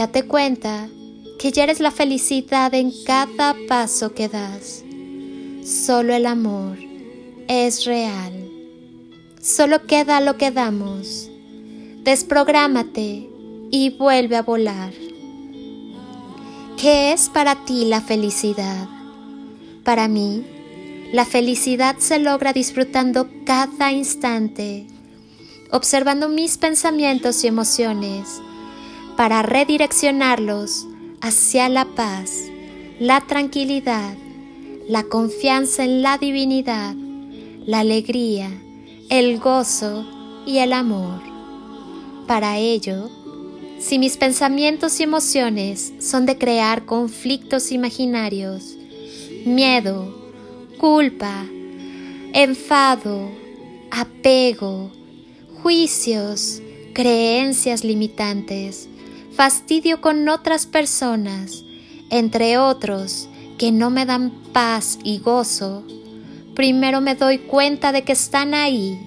Date cuenta que ya eres la felicidad en cada paso que das. Solo el amor es real. Solo queda lo que damos. Desprográmate y vuelve a volar. ¿Qué es para ti la felicidad? Para mí, la felicidad se logra disfrutando cada instante, observando mis pensamientos y emociones para redireccionarlos hacia la paz, la tranquilidad, la confianza en la divinidad, la alegría, el gozo y el amor. Para ello, si mis pensamientos y emociones son de crear conflictos imaginarios, miedo, culpa, enfado, apego, juicios, creencias limitantes, fastidio con otras personas, entre otros que no me dan paz y gozo, primero me doy cuenta de que están ahí.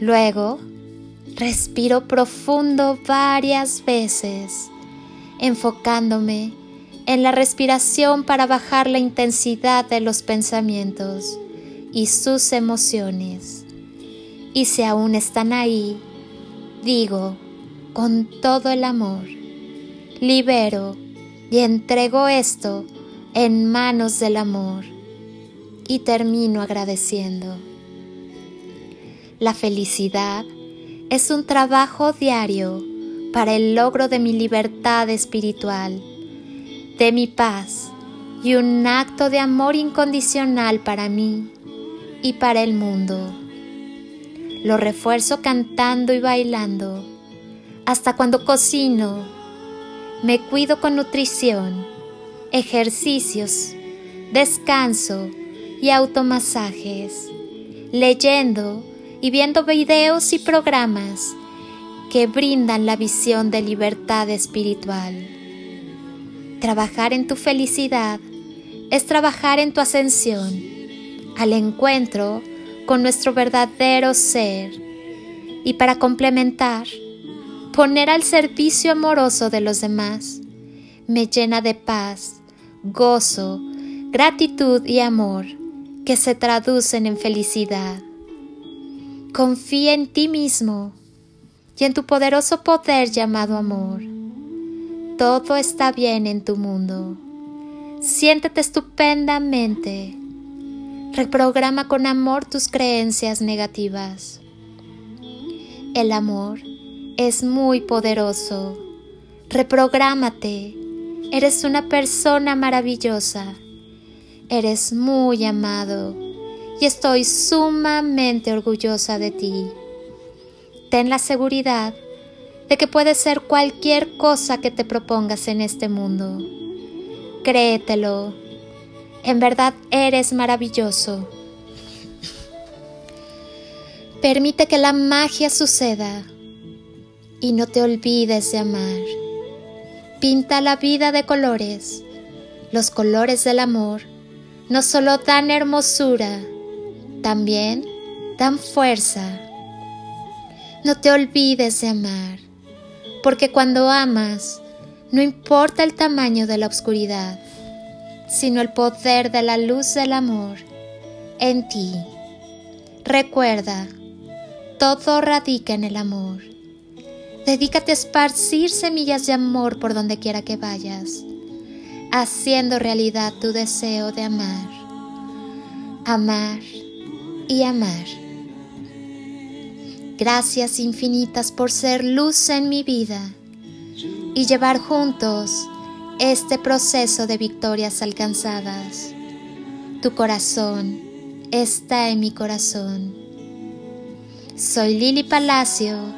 Luego, respiro profundo varias veces, enfocándome en la respiración para bajar la intensidad de los pensamientos y sus emociones. Y si aún están ahí, digo, con todo el amor. Libero y entrego esto en manos del amor y termino agradeciendo. La felicidad es un trabajo diario para el logro de mi libertad espiritual, de mi paz y un acto de amor incondicional para mí y para el mundo. Lo refuerzo cantando y bailando hasta cuando cocino. Me cuido con nutrición, ejercicios, descanso y automasajes, leyendo y viendo videos y programas que brindan la visión de libertad espiritual. Trabajar en tu felicidad es trabajar en tu ascensión, al encuentro con nuestro verdadero ser y para complementar poner al servicio amoroso de los demás me llena de paz, gozo, gratitud y amor que se traducen en felicidad. Confía en ti mismo y en tu poderoso poder llamado amor. Todo está bien en tu mundo. Siéntete estupendamente. Reprograma con amor tus creencias negativas. El amor es muy poderoso. Reprográmate. Eres una persona maravillosa. Eres muy amado y estoy sumamente orgullosa de ti. Ten la seguridad de que puedes ser cualquier cosa que te propongas en este mundo. Créetelo. En verdad eres maravilloso. Permite que la magia suceda y no te olvides de amar. pinta la vida de colores. Los colores del amor no solo dan hermosura, también dan fuerza. No te olvides de amar, porque cuando amas, no importa el tamaño de la oscuridad, sino el poder de la luz del amor en ti. Recuerda, todo radica en el amor. Dedícate a esparcir semillas de amor por donde quiera que vayas, haciendo realidad tu deseo de amar. Amar y amar. Gracias infinitas por ser luz en mi vida y llevar juntos este proceso de victorias alcanzadas. Tu corazón está en mi corazón. Soy Lili Palacio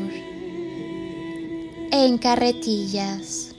en carretillas.